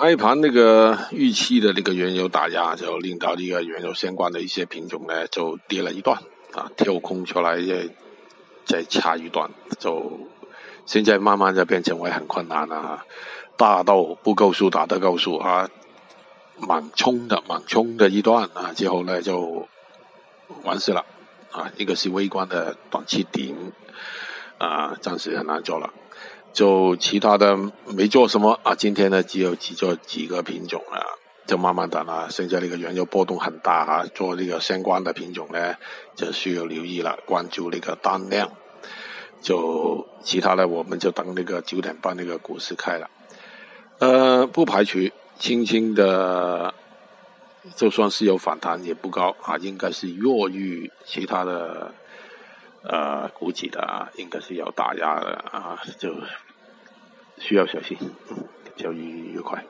开盘那个预期的那个原油打压，就令到这个原油相关的一些品种呢，就跌了一段啊，跳空出来再再掐一段，就现在慢慢就变成为很困难了，大到不够数打的够数啊，猛冲的猛冲的一段啊，之后呢就完事了啊，一个是微观的短期顶啊，暂时很难做了。就其他的没做什么啊，今天呢只有只做几个品种啊，就慢慢等了。现在那个原油波动很大啊，做这个相关的品种呢就需要留意了，关注那个单量。就其他的我们就等那个九点半那个股市开了，呃，不排除轻轻的，就算是有反弹也不高啊，应该是弱于其他的。呃，估计的啊，应该是要打压的啊，就需要小心，交易愉快。